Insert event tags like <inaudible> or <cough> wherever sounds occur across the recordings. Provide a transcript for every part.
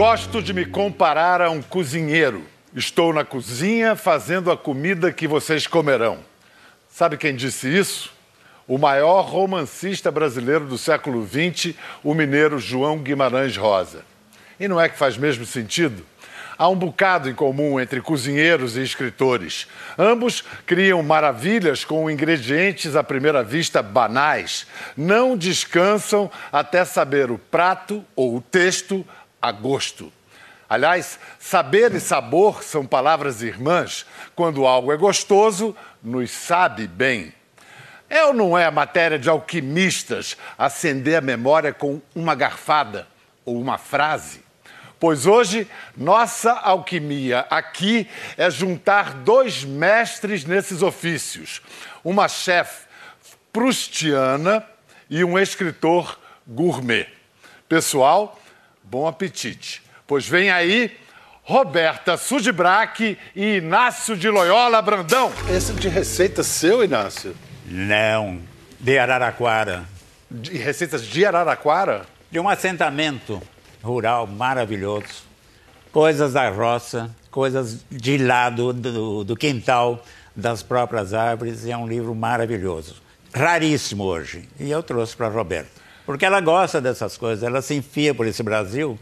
Gosto de me comparar a um cozinheiro. Estou na cozinha fazendo a comida que vocês comerão. Sabe quem disse isso? O maior romancista brasileiro do século XX, o mineiro João Guimarães Rosa. E não é que faz mesmo sentido? Há um bocado em comum entre cozinheiros e escritores. Ambos criam maravilhas com ingredientes à primeira vista banais. Não descansam até saber o prato ou o texto a gosto. Aliás, saber e sabor são palavras irmãs. Quando algo é gostoso, nos sabe bem. É ou não é matéria de alquimistas acender a memória com uma garfada ou uma frase? Pois hoje, nossa alquimia aqui é juntar dois mestres nesses ofícios: uma chefe prustiana e um escritor gourmet. Pessoal, bom apetite, pois vem aí Roberta Sudibrac e Inácio de Loyola Brandão. Esse de receita seu, Inácio? Não, de Araraquara. De receitas de Araraquara? De um assentamento rural maravilhoso. Coisas da roça, coisas de lado do, do quintal, das próprias árvores. E é um livro maravilhoso. Raríssimo hoje. E eu trouxe para a Roberta. Porque ela gosta dessas coisas, ela se enfia por esse Brasil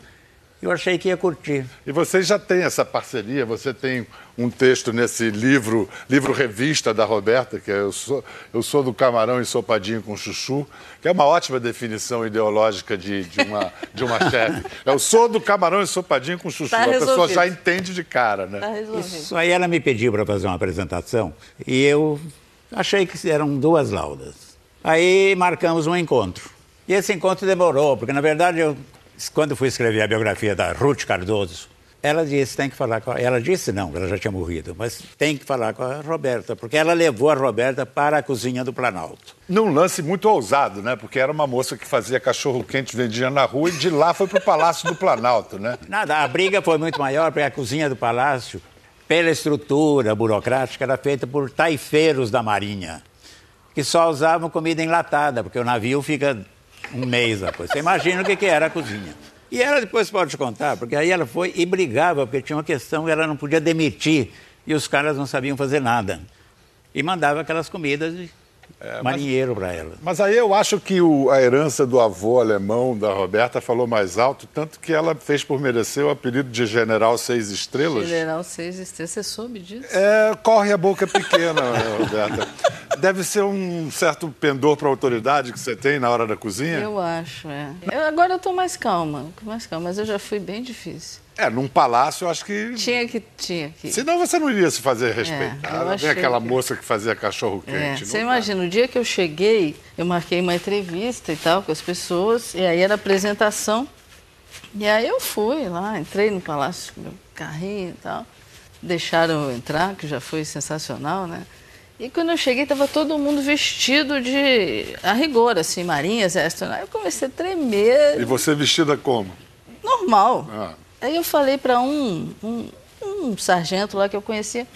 eu achei que ia curtir. E vocês já têm essa parceria, você tem um texto nesse livro, livro revista da Roberta, que é Eu Sou, eu sou do Camarão Ensopadinho com Chuchu, que é uma ótima definição ideológica de, de uma, de uma <laughs> chefe. Eu sou do Camarão Ensopadinho com Chuchu. Tá a pessoa já entende de cara, né? Tá Isso aí ela me pediu para fazer uma apresentação e eu achei que eram duas laudas. Aí marcamos um encontro. E esse encontro demorou, porque na verdade eu quando fui escrever a biografia da Ruth Cardoso, ela disse, tem que falar com a... Ela disse não, ela já tinha morrido, mas tem que falar com a Roberta, porque ela levou a Roberta para a cozinha do Planalto. Num lance muito ousado, né? Porque era uma moça que fazia cachorro-quente, vendia na rua e de lá foi para o Palácio do Planalto, né? Nada, a briga foi muito maior, porque a cozinha do Palácio, pela estrutura burocrática, era feita por taifeiros da Marinha, que só usavam comida enlatada, porque o navio fica um mês depois. Você imagina o que, que era a cozinha. E ela depois pode te contar, porque aí ela foi e brigava, porque tinha uma questão que ela não podia demitir e os caras não sabiam fazer nada. E mandava aquelas comidas é, marinheiro para ela. Mas aí eu acho que o, a herança do avô alemão da Roberta falou mais alto, tanto que ela fez por merecer o apelido de General Seis Estrelas. General Seis Estrelas, você soube disso? É, corre a boca pequena, <laughs> Roberta. Deve ser um certo pendor para a autoridade que você tem na hora da cozinha? Eu acho, é. Eu, agora eu estou mais calma, mais calma, mas eu já fui bem difícil. É, num palácio eu acho que. Tinha que. Tinha que. Senão você não iria se fazer respeitar. É, Vem aquela que... moça que fazia cachorro quente. É, você imagina, o dia que eu cheguei, eu marquei uma entrevista e tal com as pessoas, e aí era apresentação. E aí eu fui lá, entrei no palácio com meu carrinho e tal. Deixaram eu entrar, que já foi sensacional, né? E quando eu cheguei, estava todo mundo vestido de. a rigor, assim, marinha, exército. Aí eu comecei a tremer. E você vestida como? Normal. Ah. Aí eu falei para um, um, um, sargento lá que eu conhecia,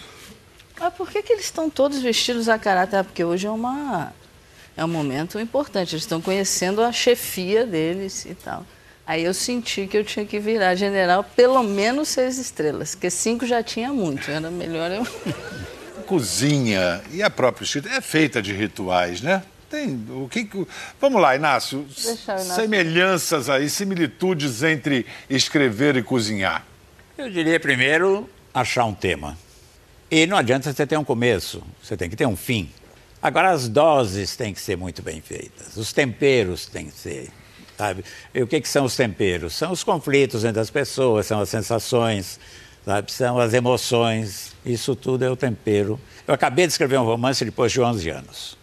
mas por que, que eles estão todos vestidos a caráter? Ah, porque hoje é, uma, é um momento importante, eles estão conhecendo a chefia deles e tal. Aí eu senti que eu tinha que virar general pelo menos seis estrelas, porque cinco já tinha muito, era melhor eu <laughs> cozinha e a própria é feita de rituais, né? Tem o que, Vamos lá, Inácio. Inácio. Semelhanças aí, similitudes entre escrever e cozinhar. Eu diria primeiro achar um tema. E não adianta você ter um começo, você tem que ter um fim. Agora as doses têm que ser muito bem feitas, os temperos têm que ser, sabe? E o que, que são os temperos? São os conflitos entre as pessoas, são as sensações, sabe? São as emoções, isso tudo é o tempero. Eu acabei de escrever um romance depois de 11 anos.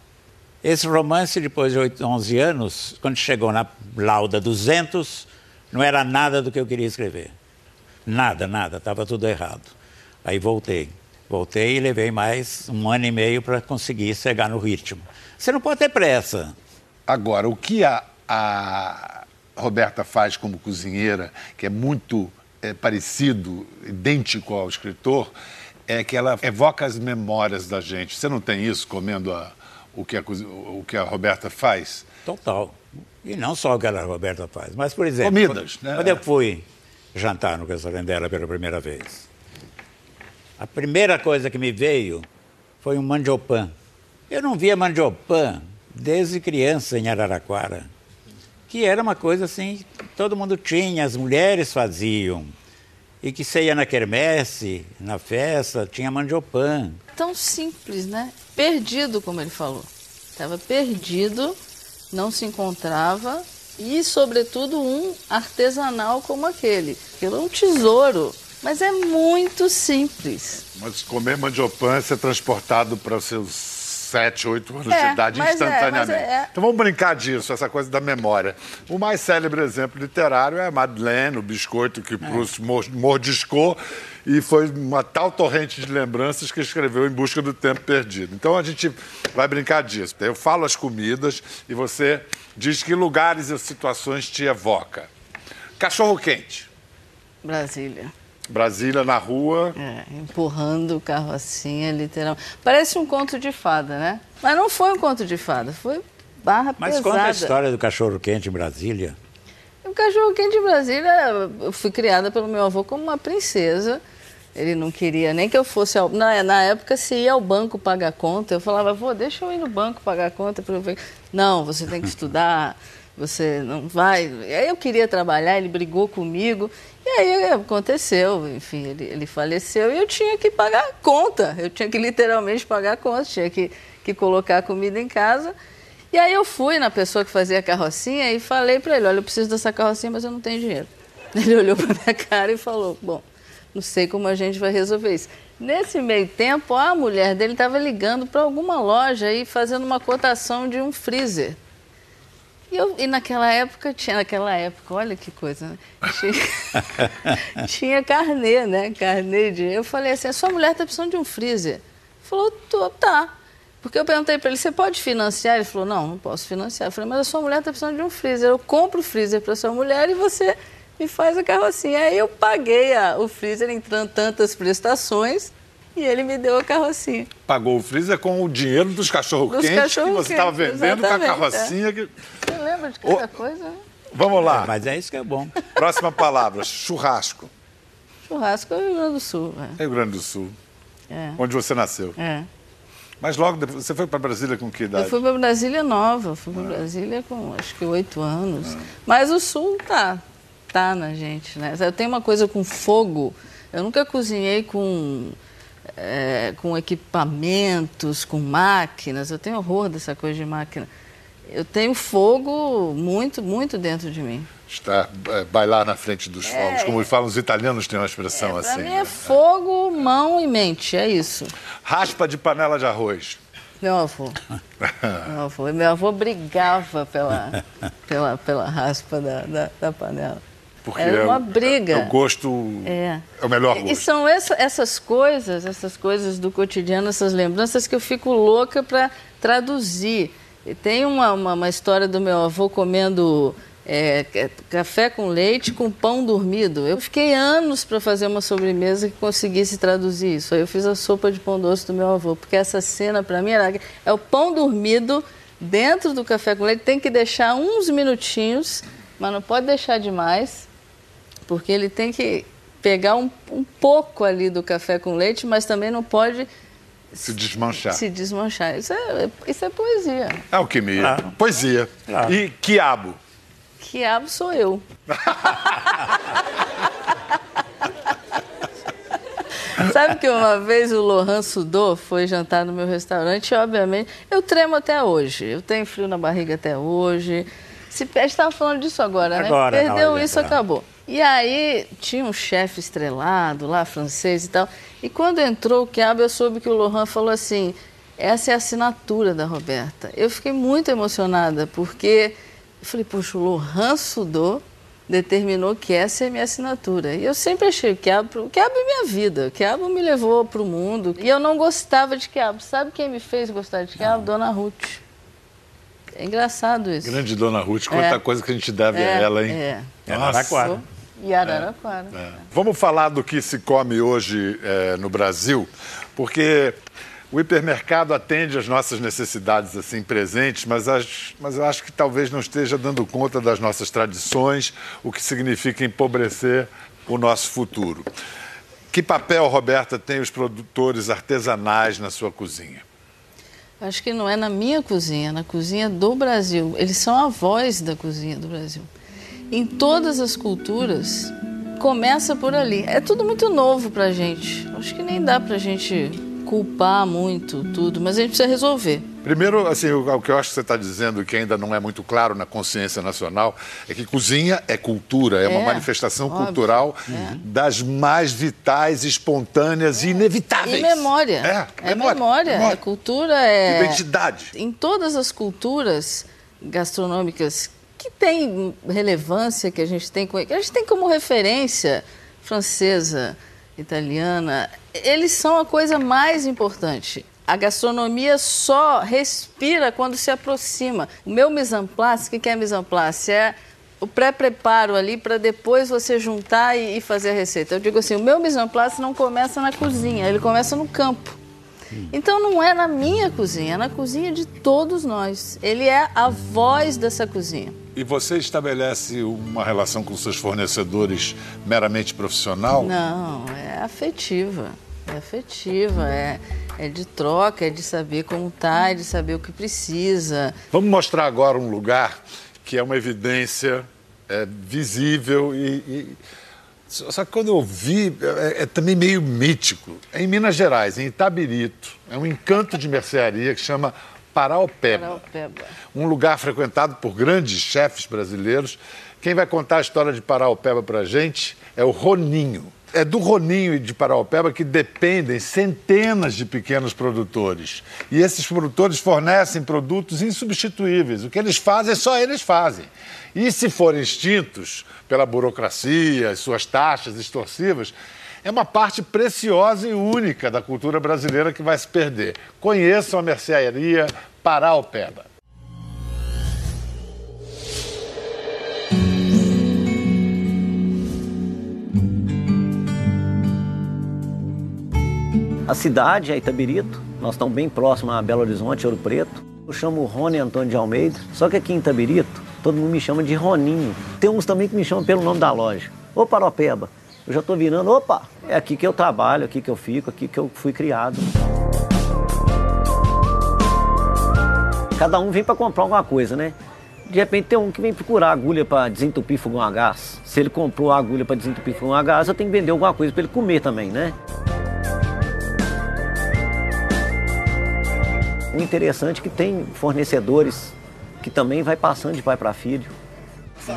Esse romance, depois de 11 anos, quando chegou na lauda 200, não era nada do que eu queria escrever. Nada, nada, estava tudo errado. Aí voltei. Voltei e levei mais um ano e meio para conseguir chegar no ritmo. Você não pode ter pressa. Agora, o que a, a Roberta faz como cozinheira, que é muito é, parecido, idêntico ao escritor, é que ela evoca as memórias da gente. Você não tem isso comendo a, o, que a, o que a Roberta faz? Total. E não só o que a Roberta faz, mas, por exemplo. Comidas, quando, né? Quando eu fui jantar no restaurante dela pela primeira vez. A primeira coisa que me veio foi um mandiopan. Eu não via mandiopan desde criança em Araraquara, que era uma coisa assim, todo mundo tinha, as mulheres faziam. E que você ia na quermesse, na festa, tinha mandiopan. Tão simples, né? Perdido, como ele falou. Estava perdido, não se encontrava e, sobretudo, um artesanal como aquele. Aquilo é um tesouro, mas é muito simples. Mas comer mandiopan é ser transportado para os seus 7, 8 anos É, de idade é, instantaneamente. mas é- Então vamos brincar disso, essa coisa da memória. O mais célebre exemplo literário é a Madeleine, o biscoito que Proust mor- mordiscou e foi uma tal torrente de lembranças que escreveu Em Busca do Tempo Perdido. Então a gente vai brincar disso. Eu falo as comidas e você diz que lugares e situações te evoca. Cachorro quente. Brasília. Brasília na rua. É, empurrando o carrocinha, literalmente. Parece um conto de fada, né? Mas não foi um conto de fada, foi barra Mas pesada. conta a história do cachorro quente em Brasília. O cachorro quente de Brasília, eu fui criada pelo meu avô como uma princesa. Ele não queria nem que eu fosse ao. Na, na época, se ia ao banco pagar conta, eu falava, avô, deixa eu ir no banco pagar conta. pra eu ver." Não, você tem que <laughs> estudar, você não vai. Aí eu queria trabalhar, ele brigou comigo. E aí aconteceu, enfim, ele, ele faleceu e eu tinha que pagar a conta. Eu tinha que literalmente pagar a conta, tinha que, que colocar a comida em casa. E aí eu fui na pessoa que fazia a carrocinha e falei para ele, olha, eu preciso dessa carrocinha, mas eu não tenho dinheiro. <laughs> Ele olhou para minha cara e falou, bom, não sei como a gente vai resolver isso. Nesse meio tempo, a mulher dele estava ligando para alguma loja e fazendo uma cotação de um freezer. E, eu, e naquela época, tinha naquela época, olha que coisa, né? Tinha, <laughs> tinha carnê, né? Carnê de. Eu falei assim, a sua mulher está precisando de um freezer. Ele falou, "Tô, tá. Porque eu perguntei para ele, você pode financiar? Ele falou, não, não posso financiar. Eu falei, mas a sua mulher está precisando de um freezer. Eu compro o freezer para sua mulher e você me faz a carrocinha. Aí eu paguei a- o freezer em tran- tantas prestações e ele me deu a carrocinha. Pagou o freezer com o dinheiro dos cachorro-quentes que cachorro você estava vendendo com a exatamente, carrocinha. que- Você lembra de cada coisa? né? Vamos lá. Mas é isso que é bom. Próxima palavra, churrasco. Churrasco é o Rio Grande do Sul. é. Rio Grande do Sul, É. onde você nasceu. É. Mas logo depois, você foi para Brasília com que idade? Eu fui para Brasília nova, fui para Brasília com acho que oito anos. Mas o sul tá, tá na gente, né? Eu tenho uma coisa com fogo. Eu nunca cozinhei com, é, com equipamentos, com máquinas. Eu tenho horror dessa coisa de máquina. Eu tenho fogo muito, muito dentro de mim. Está é, bailar na frente dos fogos, É. como falam os italianos, têm uma expressão Para assim. mim né? é fogo, mão e mente, é isso. Raspa de panela de arroz. Meu avô. <laughs> Meu avô, meu avô brigava pela, pela, pela raspa da, da, da panela. Porque Era é uma o- briga. É o gosto. É. É o melhor E- E gosto. são essa- essas coisas, essas coisas do cotidiano, essas lembranças que eu fico louca para traduzir. E tem uma, uma, uma história do meu avô comendo é, ca- café com leite com pão dormido. Eu fiquei anos para fazer uma sobremesa que conseguisse traduzir isso. Aí eu fiz a sopa de pão doce do meu avô, porque essa cena para mim era é o pão dormido dentro do café com leite. Tem que deixar uns minutinhos, mas não pode deixar demais porque ele tem que pegar um, um pouco ali do café com leite, mas também não pode Se desmanchar. se desmanchar. Isso é, isso é poesia. Alquimia. Claro. Poesia. Claro. E quiabo. Quiabo sou eu. <laughs> Sabe que uma vez o Lohan Sudô foi jantar no meu restaurante e, obviamente, eu tremo até hoje. Eu tenho frio na barriga até hoje. Se a gente estava falando disso agora, né? Agora, Perdeu de isso, acabou. E aí tinha um chefe estrelado lá, francês e tal. E quando entrou o quiabo, eu soube que o Lohan falou assim: essa é a assinatura da Roberta. Eu fiquei muito emocionada, porque eu falei, poxa, o Lohan Sudô determinou que essa é a minha assinatura. E eu sempre achei o quiabo, o quiabo é minha vida, o quiabo me levou para o mundo. E eu não gostava de quiabo. Sabe quem me fez gostar de quiabo? Dona Ruth. É engraçado isso. Grande Dona Ruth, quanta É. coisa que a gente deve a É, ela, hein? É. É Araraquara. E Araraquara. É. Vamos falar do que se come hoje é, no Brasil, porque o hipermercado atende às nossas necessidades assim presentes, mas, as- mas eu acho que talvez não esteja dando conta das nossas tradições, o que significa empobrecer o nosso futuro. Que papel, Roberta, tem os produtores artesanais na sua cozinha? Acho que não é na minha cozinha, é na cozinha do Brasil. Eles são a voz da cozinha do Brasil. Em todas as culturas, começa por ali. É tudo muito novo para a gente. Acho que nem dá para a gente culpar muito tudo, mas a gente precisa resolver. Primeiro, assim, o, que eu acho que você está dizendo, que ainda não é muito claro na consciência nacional, é que cozinha é cultura, é, é uma manifestação óbvio. cultural é. das mais vitais, espontâneas é. e inevitáveis. E memória. É, é memória. memória. memória. É cultura, é... Identidade. Em todas as culturas gastronômicas que têm relevância, que a gente tem, a gente tem como referência francesa, italiana, eles são a coisa mais importante. A gastronomia só respira quando se aproxima. O meu mise en place, o que é mise en place? É o pré-preparo ali para depois você juntar e, e, fazer a receita. Eu digo assim, o meu mise en place não começa na cozinha, ele começa no campo. Então não é na minha cozinha, é na cozinha de todos nós. Ele é a voz dessa cozinha. E você estabelece uma relação com seus fornecedores meramente profissional? Não, é afetiva. É afetiva, é, é de troca, é de saber como tá, é de saber o que precisa. Vamos mostrar agora um lugar que é uma evidência é, visível e, e... Só que quando eu vi, é, é, também meio mítico. É em Minas Gerais, em Itabirito. É um encanto de mercearia que chama Paraupeba. Paraupeba. Um lugar frequentado por grandes chefes brasileiros. Quem vai contar a história de Paraupeba para a gente é o Roninho. É do Roninho e de Paraupeba que dependem centenas de pequenos produtores. E esses produtores fornecem produtos insubstituíveis. O que eles fazem, só eles fazem. E se forem extintos pela burocracia, suas taxas extorsivas, é uma parte preciosa e única da cultura brasileira que vai se perder. Conheçam a mercearia Paraupeba. A cidade é Itabirito, nós estamos bem próximos a Belo Horizonte, Ouro Preto. Eu chamo Rony Antônio de Almeida, só que aqui em Itabirito, todo mundo me chama de Roninho. Tem uns também que me chamam pelo nome da loja. Ô Paropeba, eu já estou virando, opa, é aqui que eu trabalho, aqui que eu fico, aqui que eu fui criado. Cada um vem para comprar alguma coisa, né? De repente tem um que vem procurar agulha para desentupir fogão a gás. Se ele comprou a agulha para desentupir fogão a gás, eu tenho que vender alguma coisa para ele comer também, né? O interessante é que tem fornecedores que também vai passando de pai para filho.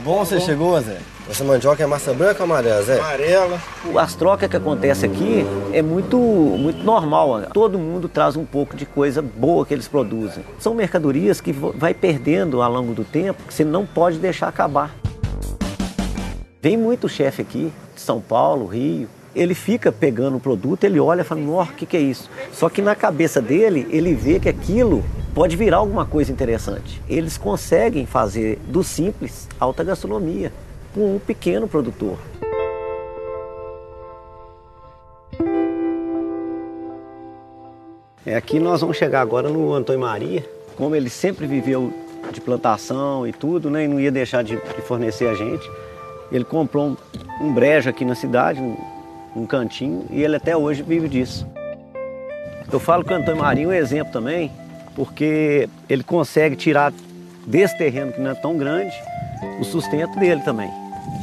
Bom você chegou, Zé. Essa mandioca é massa branca ou amarela, Zé? Amarela. As trocas que acontecem aqui é muito, muito normal. Todo mundo traz um pouco de coisa boa que eles produzem. São mercadorias que vai perdendo ao longo do tempo, que você não pode deixar acabar. Vem muito chefe aqui, de São Paulo, Rio, ele fica pegando o produto, ele olha e fala, nossa, o que, que é isso? Só que na cabeça dele, ele vê que aquilo pode virar alguma coisa interessante. Eles conseguem fazer do simples alta gastronomia com um pequeno produtor. É, aqui nós vamos chegar agora no Antônio Maria. Como ele sempre viveu de plantação e tudo, né, e não ia deixar de, de fornecer a gente, ele comprou um, um brejo aqui na cidade, um, um cantinho, e ele até hoje vive disso. Eu falo que o Antônio Marinho é um exemplo também, porque ele consegue tirar desse terreno que não é tão grande o sustento dele também.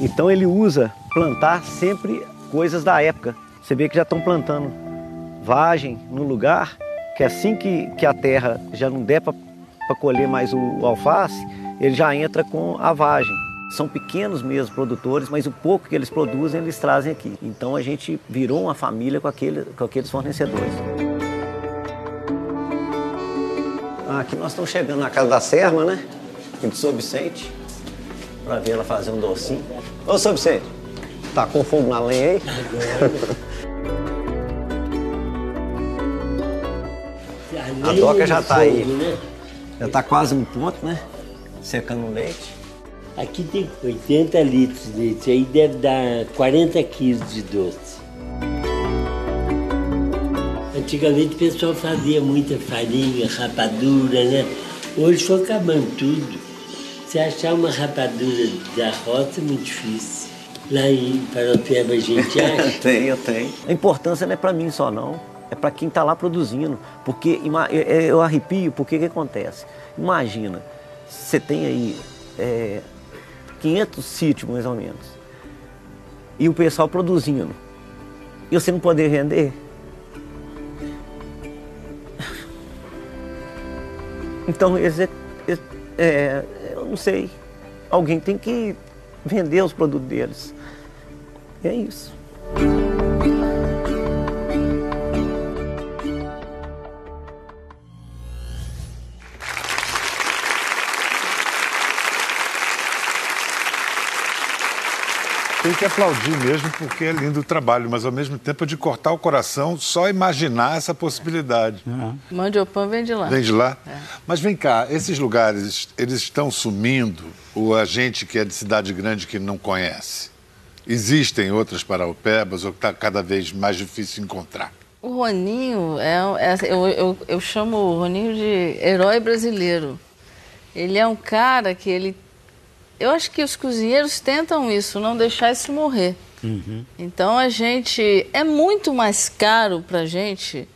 Então ele usa plantar sempre coisas da época. Você vê que já estão plantando vagem no lugar, que assim que, que a terra já não der para colher mais o, o alface, ele já entra com a vagem. São pequenos mesmo produtores, mas o pouco que eles produzem eles trazem aqui. Então a gente virou uma família com, aquele, com aqueles fornecedores. Ah, aqui nós estamos chegando na casa da Serma, né? Aqui de São Vicente, para ver ela fazer um docinho. Ô, São Vicente, tá com fogo na lenha aí? <laughs> A doca já está aí. Já está quase no ponto, né? Secando o leite. Aqui tem 80 litros de leite, aí deve dar 40 quilos de doce. Antigamente o pessoal fazia muita farinha, rapadura, né? Hoje foi acabando tudo. Você achar uma rapadura da roça é muito difícil. Lá em Paropeba a gente <laughs> acha. tem, eu tenho. A importância não é para mim só, não. É para quem está lá produzindo. Porque eu arrepio, porque o que acontece? Imagina, você tem aí é, 500 sítios, mais ou menos, e o pessoal produzindo, e você não poder vender. Então, esse, é, eu não sei, alguém tem que vender os produtos deles. E é isso. Que aplaudir mesmo, porque é lindo o trabalho, mas ao mesmo tempo é de cortar o coração só imaginar essa possibilidade. Uhum. Mandiopan vem de lá. Vem de lá? É. Mas vem cá, esses lugares, eles estão sumindo ou a gente que é de cidade grande que não conhece? Existem outras paraupebas ou está cada vez mais difícil encontrar? O Roninho, é, é eu, eu, eu chamo o Roninho de herói brasileiro. Ele é um cara que ele eu acho que os cozinheiros tentam isso, não deixar isso morrer. Uhum. Então a gente é muito mais caro para a gente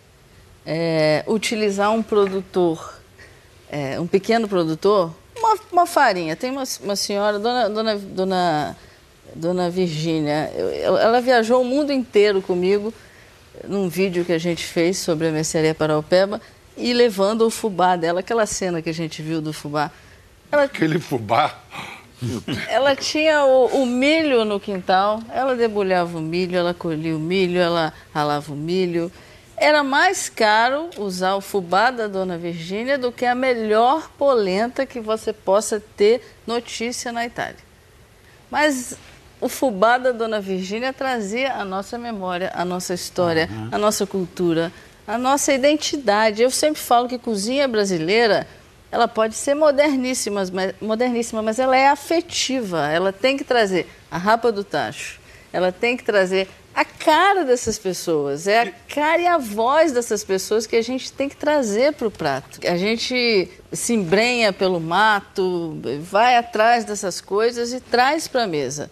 é, utilizar um produtor, é, um pequeno produtor, uma, uma, farinha. Tem uma, uma senhora, dona, dona, dona, dona Virgínia, ela viajou o mundo inteiro comigo num vídeo que a gente fez sobre a mercearia Paraupeba e levando o fubá dela, aquela cena que a gente viu do fubá. Ela... Aquele fubá ela tinha o, o, milho no quintal, ela debulhava o milho, ela colhia o milho, ela ralava o milho. Era mais caro usar o fubá da Dona Virgínia do que a melhor polenta que você possa ter notícia na Itália. Mas o fubá da Dona Virgínia trazia a nossa memória, a nossa história, uhum. a nossa cultura, a nossa identidade. Eu sempre falo que cozinha brasileira ela pode ser moderníssima, moderníssima, mas ela é afetiva. Ela tem que trazer a rapa do tacho, ela tem que trazer a cara dessas pessoas, é a cara e a voz dessas pessoas que a gente tem que trazer para o prato. A gente se embrenha pelo mato, vai atrás dessas coisas e traz para a mesa.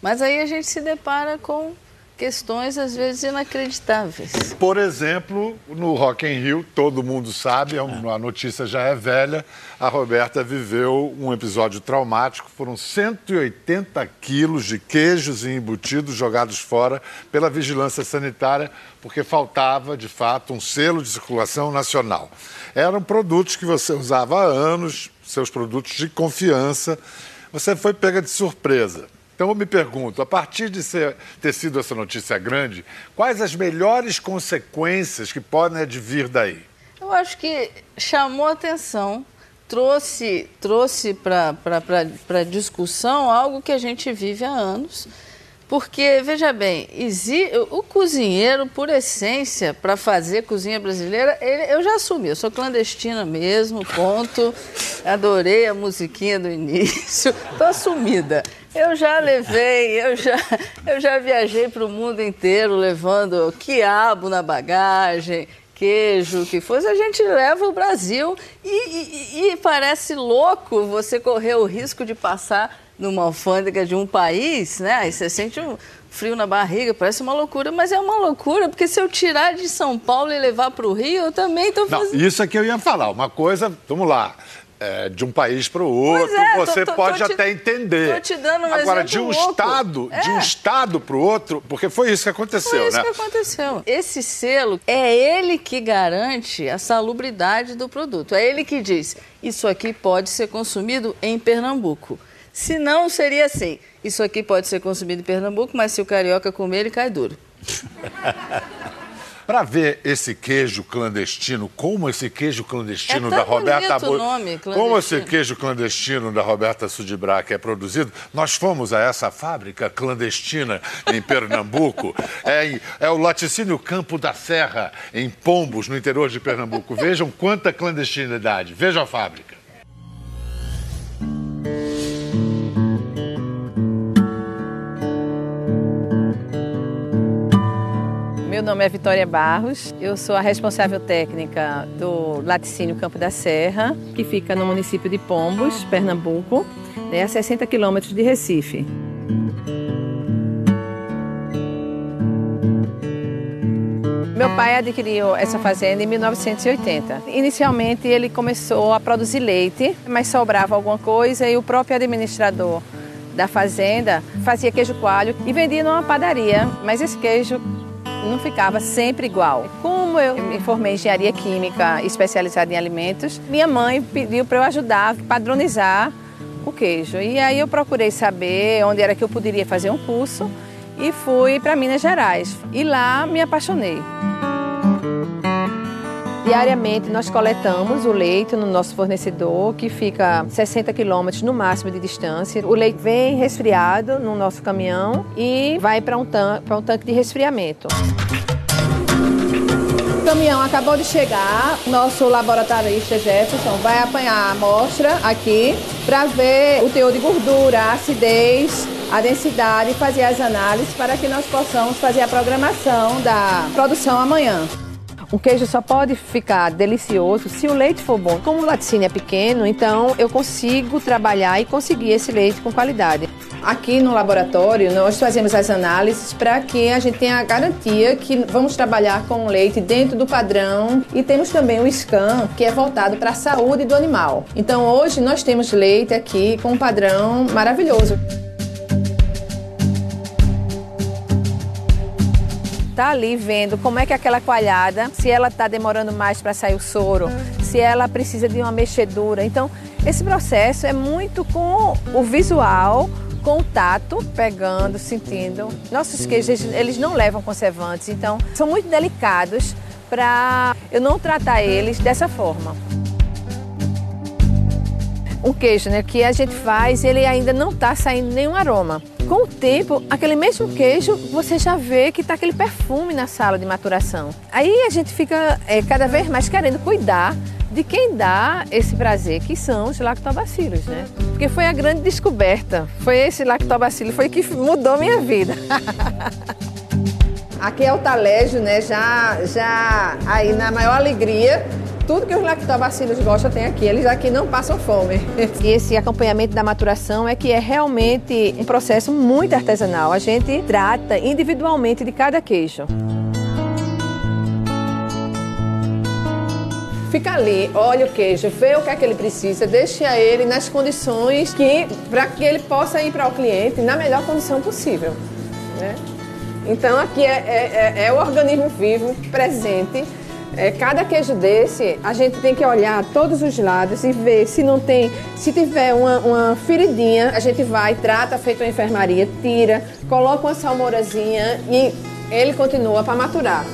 Mas aí a gente se depara com questões às vezes inacreditáveis. Por exemplo, no Rock in Rio, todo mundo sabe, é a notícia já é velha, a Roberta viveu um episódio traumático, foram 180 quilos de queijos e embutidos jogados fora pela vigilância sanitária, porque faltava, de fato, um selo de circulação nacional. Eram produtos que você usava há anos, seus produtos de confiança, você foi pega de surpresa. Então eu me pergunto, a partir de ser, ter sido essa notícia grande, quais as melhores consequências que podem advir daí? Eu acho que chamou atenção, trouxe, trouxe para discussão algo que a gente vive há anos. Porque, veja bem, o cozinheiro, por essência, para fazer cozinha brasileira, ele, eu já assumi, eu sou clandestina mesmo, ponto. Adorei a musiquinha do início, <laughs> estou assumida. Eu já levei, eu já, eu já viajei para o mundo inteiro levando quiabo na bagagem, queijo, o que fosse. A gente leva o Brasil e, e, e parece louco você correr o risco de passar numa alfândega de um país, né? Aí você sente um frio na barriga, parece uma loucura, mas é uma loucura, porque se eu tirar de São Paulo e levar para o Rio, eu também estou fazendo. Não, isso é que eu ia falar. Uma coisa, vamos lá é, de um país para o outro, é, você tô, tô, pode tô te, até entender. te dando um Agora, de um louco. estado, é. de um estado para o outro, porque foi isso que aconteceu, foi isso né? que aconteceu. Esse selo é ele que garante a salubridade do produto. É ele que diz: isso aqui pode ser consumido em Pernambuco. Se não, seria assim: isso aqui pode ser consumido em Pernambuco, mas se o carioca comer, ele cai duro. <laughs> Para ver esse queijo clandestino, como esse queijo clandestino é da Roberta Bo... nome, como esse queijo clandestino da Roberta Sudibrac é produzido, nós fomos a essa fábrica clandestina em Pernambuco, <laughs> é, é o Laticínio Campo da Serra, em Pombos, no interior de Pernambuco. Vejam quanta clandestinidade. Vejam a fábrica. Meu nome é Vitória Barros, eu sou a responsável técnica do Laticínio Campo da Serra, que fica no município de Pombos, Pernambuco, né, a 60 quilômetros de Recife. Meu pai adquiriu essa fazenda em 1980. Inicialmente ele começou a produzir leite, mas sobrava alguma coisa e o próprio administrador da fazenda fazia queijo coalho e vendia numa padaria. Mas esse queijo não ficava sempre igual. Como eu me formei em engenharia química especializada em alimentos, minha mãe pediu para eu ajudar a padronizar o queijo. E aí eu procurei saber onde era que eu poderia fazer um curso e fui para Minas Gerais. E lá me apaixonei. Diariamente nós coletamos o leite no nosso fornecedor, que fica 60 quilômetros no máximo de distância. O leite vem resfriado no nosso caminhão e vai para um, tan um tanque de resfriamento. O caminhão acabou de chegar, nosso laboratorista Jefferson vai apanhar a amostra aqui para ver o teor de gordura, a acidez, a densidade fazer as análises para que nós possamos fazer a programação da produção amanhã. Um queijo só pode ficar delicioso se o leite for bom. Como o laticínio é pequeno, então eu consigo trabalhar e conseguir esse leite com qualidade. Aqui no laboratório, nós fazemos as análises para que a gente tenha a garantia que vamos trabalhar com o leite dentro do padrão e temos também o scan, que é voltado para a saúde do animal. Então, hoje nós temos leite aqui com um padrão maravilhoso. Tá ali vendo como é que aquela coalhada, se ela está demorando mais para sair o soro, se ela precisa de uma mexedura. Então, esse processo é muito com o visual, com o tato, pegando, sentindo. Nossos queijos, eles não levam conservantes, então são muito delicados para eu não tratar eles dessa forma. Um queijo né, que a gente faz, ele ainda não está saindo nenhum aroma com o tempo, aquele mesmo queijo, você já vê que está aquele perfume na sala de maturação. Aí a gente fica é, cada vez mais querendo cuidar de quem dá esse prazer, que são os lactobacilos, né? Porque foi a grande descoberta, foi esse lactobacilo, foi que mudou minha vida. <laughs> Aqui é o talégio, né? Já, já aí na maior alegria tudo que os lactobacilos gostam tem aqui. Eles aqui não passam fome. E esse acompanhamento da maturação é que é realmente um processo muito artesanal. A gente trata individualmente de cada queijo. Fica ali, olha o queijo, vê o que é que ele precisa, deixa ele nas condições que para que ele possa ir para o cliente na melhor condição possível. Né? Então aqui é, é, é o organismo vivo presente é, cada queijo desse, a gente tem que olhar todos os lados e ver se não tem, se tiver uma, uma feridinha, a gente vai, trata, feito uma enfermaria, tira, coloca uma salmourazinha e ele continua para maturar.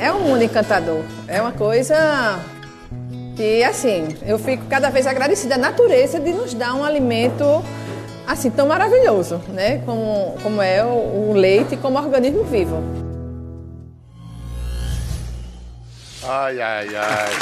É um mundo encantador. É uma coisa que, assim, eu fico cada vez agradecida à natureza de nos dar um alimento assim tão maravilhoso, né? Como, como é o, o leite como organismo vivo. Ai, ai, ai.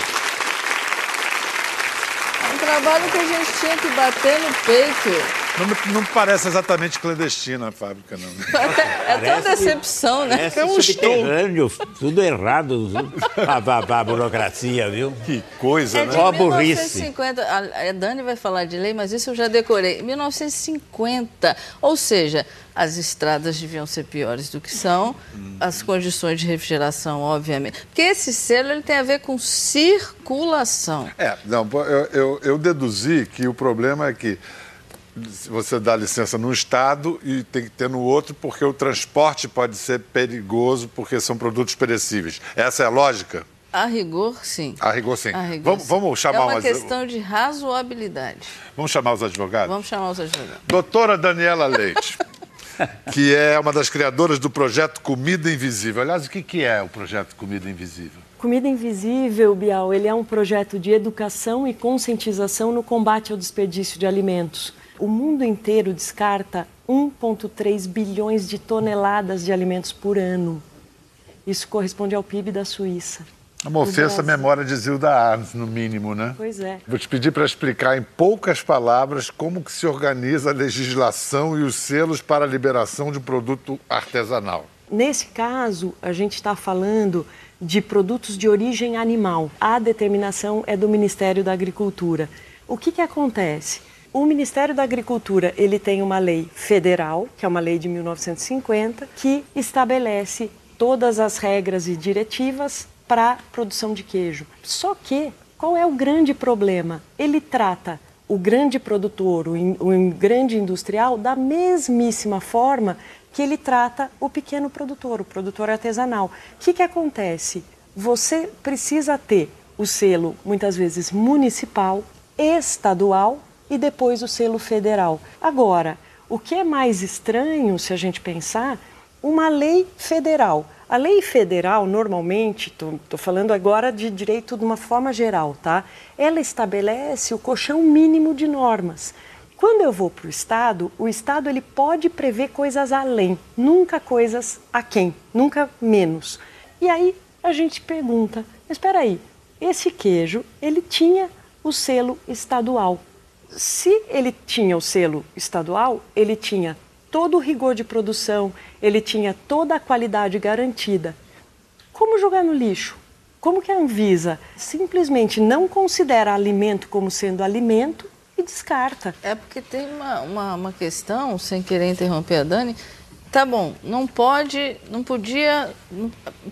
É um trabalho que a gente tinha que bater no peito. Não, não parece exatamente clandestina a fábrica, não. <laughs> é tão decepção, né? É um subterrâneo, tudo errado, a, a, burocracia, viu? Que coisa, é né? Só burrice. 1950, a Dani vai falar de lei, mas isso eu já decorei. 1950, ou seja, as estradas deviam ser piores do que são, hum. as condições de refrigeração, obviamente. Porque esse selo ele tem a ver com circulação. É, não, eu, eu, eu deduzi que o problema é que você dá licença num estado e tem que ter no outro, porque o transporte pode ser perigoso, porque são produtos perecíveis. Essa é a lógica? A rigor, sim. A rigor, sim. A rigor, vamos, sim. vamos chamar É uma questão de razoabilidade. Vamos chamar os advogados? Vamos chamar os advogados. Doutora Daniela Leite, <laughs> que é uma das criadoras do projeto Comida Invisível. Aliás, o que é o projeto Comida Invisível? Comida Invisível, Bial, ele é um projeto de educação e conscientização no combate ao desperdício de alimentos. O mundo inteiro descarta 1,3 bilhões de toneladas de alimentos por ano. Isso corresponde ao PIB da Suíça. Uma ofensa à memória de Zilda Arnes, no mínimo, né? Pois é. Vou te pedir para explicar em poucas palavras como que se organiza a legislação e os selos para a liberação de um produto artesanal. Nesse caso, a gente está falando de produtos de origem animal. A determinação é do Ministério da Agricultura. O que, que acontece? O Ministério da Agricultura ele tem uma lei federal, que é uma lei de 1950, que estabelece todas as regras e diretivas para produção de queijo. Só que qual é o grande problema? Ele trata o grande produtor, o, in, o grande industrial, da mesmíssima forma que ele trata o pequeno produtor, o produtor artesanal. O que, que acontece? Você precisa ter o selo, muitas vezes municipal, estadual e depois o selo federal. Agora, o que é mais estranho, se a gente pensar, uma lei federal. A lei federal, normalmente, estou falando agora de direito de uma forma geral, tá? Ela estabelece o colchão mínimo de normas. Quando eu vou para o Estado, o Estado ele pode prever coisas além, nunca coisas a quem, nunca menos. E aí a gente pergunta, espera aí, esse queijo ele tinha o selo estadual. Se ele tinha o selo estadual, ele tinha todo o rigor de produção, ele tinha toda a qualidade garantida. Como jogar no lixo? Como que a Anvisa simplesmente não considera alimento como sendo alimento e descarta? É porque tem uma, uma, uma questão, sem querer interromper a Dani, Tá bom, não pode, não podia.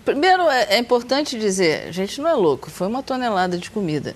Primeiro, é, é, importante dizer: a gente não é louco, foi uma tonelada de comida.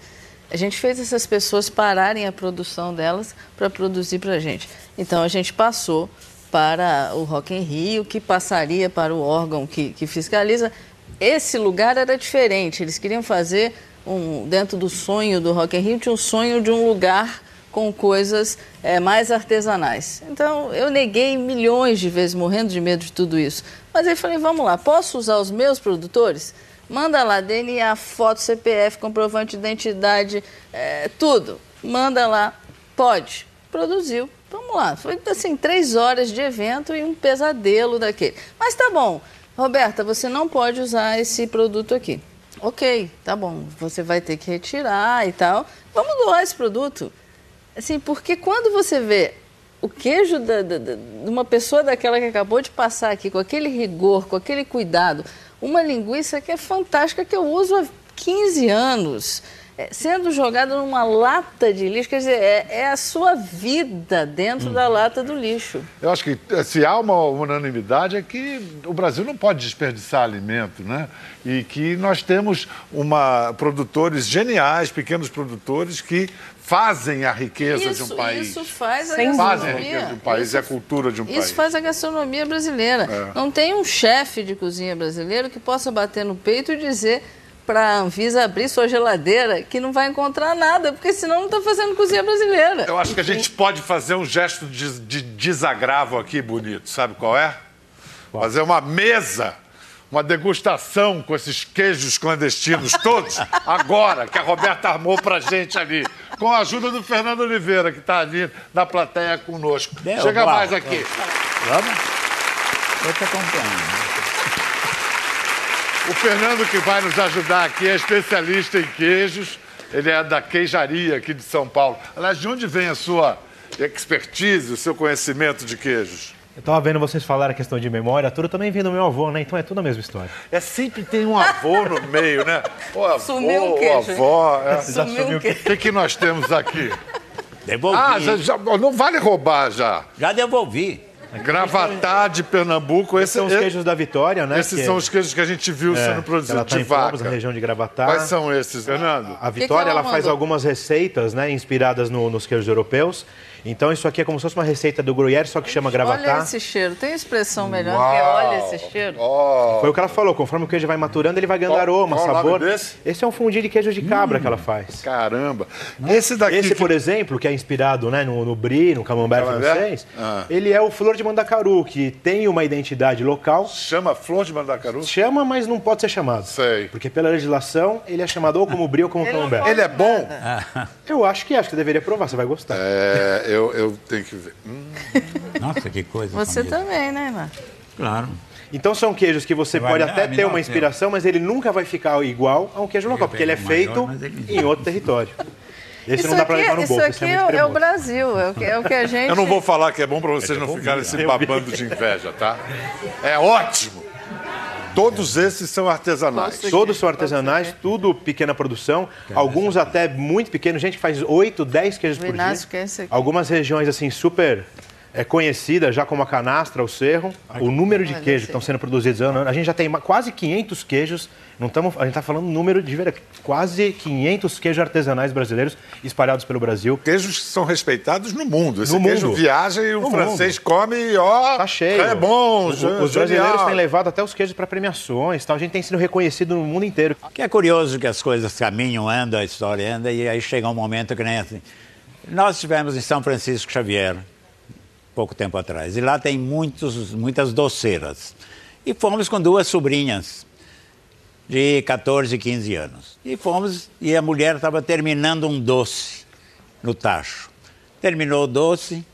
A gente fez essas pessoas pararem a produção delas para produzir para a gente. Então, a gente passou para o Rock in Rio, que passaria para o órgão que, que fiscaliza. Esse lugar era diferente, eles queriam fazer, um, dentro do sonho do Rock in Rio, tinha um sonho de um lugar com coisas é, mais artesanais. Então, eu neguei milhões de vezes, morrendo de medo de tudo isso. Mas aí falei, vamos lá, posso usar os meus produtores? Manda lá, DNA, foto, CPF, comprovante de identidade, é, tudo. Manda lá, pode. Produziu. Vamos lá, foi assim, três horas de evento e um pesadelo daquele. Mas tá bom, Roberta, você não pode usar esse produto aqui. Ok, tá bom, você vai ter que retirar e tal. Vamos doar esse produto. Assim, porque quando você vê o queijo de uma pessoa daquela que acabou de passar aqui, com aquele rigor, com aquele cuidado, uma linguiça que é fantástica, que eu uso há 15 anos sendo jogada numa lata de lixo, quer dizer, é, é a sua vida dentro hum. da lata do lixo. Eu acho que eh, se há uma unanimidade é que o Brasil não pode desperdiçar alimento, né? E que nós temos uma produtores geniais, pequenos produtores que fazem a riqueza isso, de um país. Isso faz a Sem gastronomia. Fazem a riqueza de um país isso, e a cultura de um isso país. Isso faz a gastronomia brasileira. É. Não tem um chefe de cozinha brasileiro que possa bater no peito e dizer para a Anvisa abrir sua geladeira que não vai encontrar nada, porque senão não está fazendo cozinha brasileira. Eu acho que a gente pode fazer um gesto de, de desagravo aqui bonito, sabe qual é? Fazer uma mesa, uma degustação com esses queijos clandestinos todos, <laughs> agora, que a Roberta armou pra gente ali, com a ajuda do Fernando Oliveira, que está ali na plateia conosco. Deu, Chega mais aqui. Vamos? Vou te acompanhando. O Fernando que vai nos ajudar aqui é especialista em queijos. Ele é da queijaria aqui de São Paulo. Aliás, de onde vem a sua expertise, o seu conhecimento de queijos? Eu estava vendo vocês falar a questão de memória, tudo também vem do meu avô, né? Então é tudo a mesma história. É sempre tem um avô no meio, né? O avô, Sumiu o queijo. avó. É. Já sumiu o queijo. O que, que nós temos aqui? Devolvi. Ah, já, já, não vale roubar já. Já devolvi. Gravatá de Pernambuco. Esses são os queijos da Vitória, né? Esses que... são os queijos que a gente viu é, sendo produzidos tá de vaca. na região de Gravatá. Quais são esses, Fernando? A Vitória, que que ela, ela faz algumas receitas, né, inspiradas no, nos queijos europeus. Então isso aqui é como se fosse uma receita do Gruyère, só que chama gravatá. Olha esse cheiro. Tem expressão melhor Uau. que olha esse cheiro? Oh. Foi o que ela falou. Conforme o queijo vai maturando, ele vai ganhando qual, aroma, qual sabor. Desse? Esse é um fundi de queijo de cabra hum. que ela faz. Caramba. Esse daqui. Esse, por exemplo, que é inspirado né, no, no brie, no camembert, francês, ah. ele é o flor de mandacaru, que tem uma identidade local. Chama flor de mandacaru? Chama, mas não pode ser chamado. Sei. Porque pela legislação, ele é chamado ou como brie ou como ele camembert. Ele é bom? Eu acho que acho que deveria provar, você vai gostar. É, eu, eu tenho que ver. Hum. Nossa, que coisa. Você também, né, Ivan? Claro. Então são queijos que você, pode até ter uma inspiração, mas ele nunca vai ficar igual a um queijo local, porque ele é feito em outro território. Esse isso não dá para levar no bolso. Isso aqui é, é, o Brasil, é o, que, é o que a gente. Eu não vou falar que é bom para vocês é não ficarem se babando de inveja, tá? É ótimo. Todos esses são artesanais. Todos são artesanais, tudo pequena produção. Alguns até muito pequenos. Gente que faz 8, 10 queijos por dia. Algumas regiões assim super é conhecida já como a canastra, o cerro. O número de queijos que estão sendo produzidos ano a gente já tem quase 500 queijos. Não estamos, a gente está falando número de quase 500 queijos artesanais brasileiros espalhados pelo Brasil. Queijos são respeitados no mundo. Esse no queijo mundo. viaja e o no francês mundo. come e ó, tá cheio. É bom. Os, os brasileiros têm levado até os queijos para premiações, tal. A gente tem sido reconhecido no mundo inteiro. Que é curioso que as coisas caminham, andam, a história anda e aí chega um momento que nem assim. Nós estivemos em São Francisco Xavier pouco tempo atrás. E lá tem muitos, muitas doceiras. E fomos com duas sobrinhas de 14 e 15 anos. E fomos, e a mulher estava terminando um doce no tacho. Terminou o doce,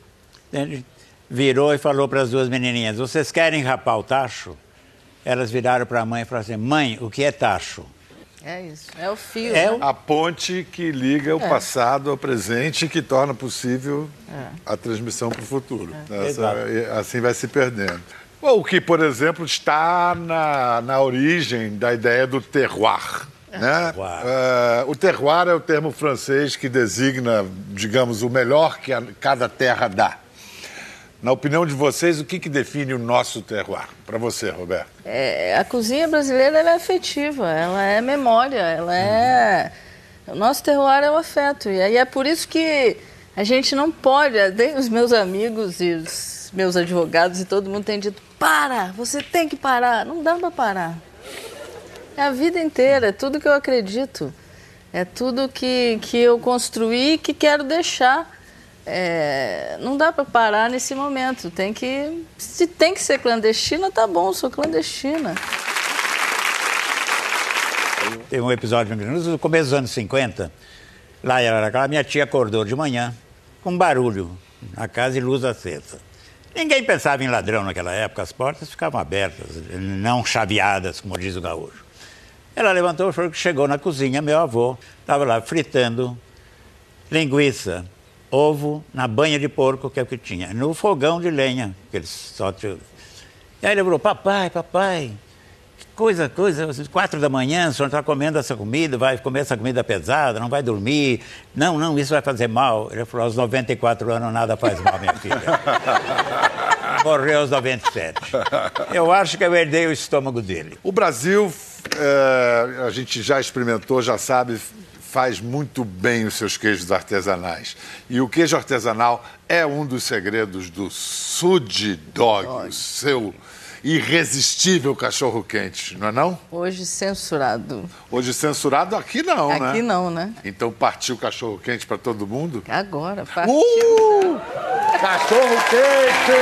virou e falou para as duas menininhas: Vocês querem rapar o tacho? Elas viraram para a mãe e falaram assim: Mãe, o que é tacho? É isso, é o fio. É né? a ponte que liga o é. passado ao presente que torna possível é. a transmissão para o futuro. É. Essa, assim vai se perdendo. O que, por exemplo, está na, na origem da ideia do terroir. É. Né? Uh, o terroir é o termo francês que designa, digamos, o melhor que a, cada terra dá. Na opinião de vocês, o que, que define o nosso terroir? Para você, Roberto. É, a cozinha brasileira é afetiva, ela é memória, ela é. O nosso terroir é o afeto. E aí é por isso que a gente não pode. Os meus amigos e os meus advogados e todo mundo tem dito: para, você tem que parar. Não dá para parar. É a vida inteira, é tudo que eu acredito. É tudo que, que eu construí e que quero deixar é, não dá para parar nesse momento. Tem que, se tem que ser clandestina, tá bom, sou clandestina. Teve um episódio no começo dos anos 50, lá em Araraquara, minha tia acordou de manhã com barulho na casa e luz acesa. Ninguém pensava em ladrão naquela época, as portas ficavam abertas, não chaveadas, como diz o gaúcho. Ela levantou e falou que chegou na cozinha, meu avô estava lá fritando linguiça ovo na banha de porco, que é o que tinha, no fogão de lenha, que eles só tinham. E aí ele falou, papai, papai, coisa, coisa, quatro da manhã, o senhor está comendo essa comida, vai comer essa comida pesada, não vai dormir. Não, não, isso vai fazer mal. Ele falou, aos 94 anos nada faz mal, minha filha. <laughs> Morreu aos 97. Eu acho que eu herdei o estômago dele. O Brasil, é, a gente já experimentou, já sabe, faz muito bem os seus queijos artesanais. E o queijo artesanal é um dos segredos do Sud Dog, o seu irresistível cachorro quente, não é não? Hoje censurado. Hoje censurado aqui não, aqui né? Aqui não, né? Então partiu cachorro quente para todo mundo? Agora, partiu. Uh! Cachorro quente!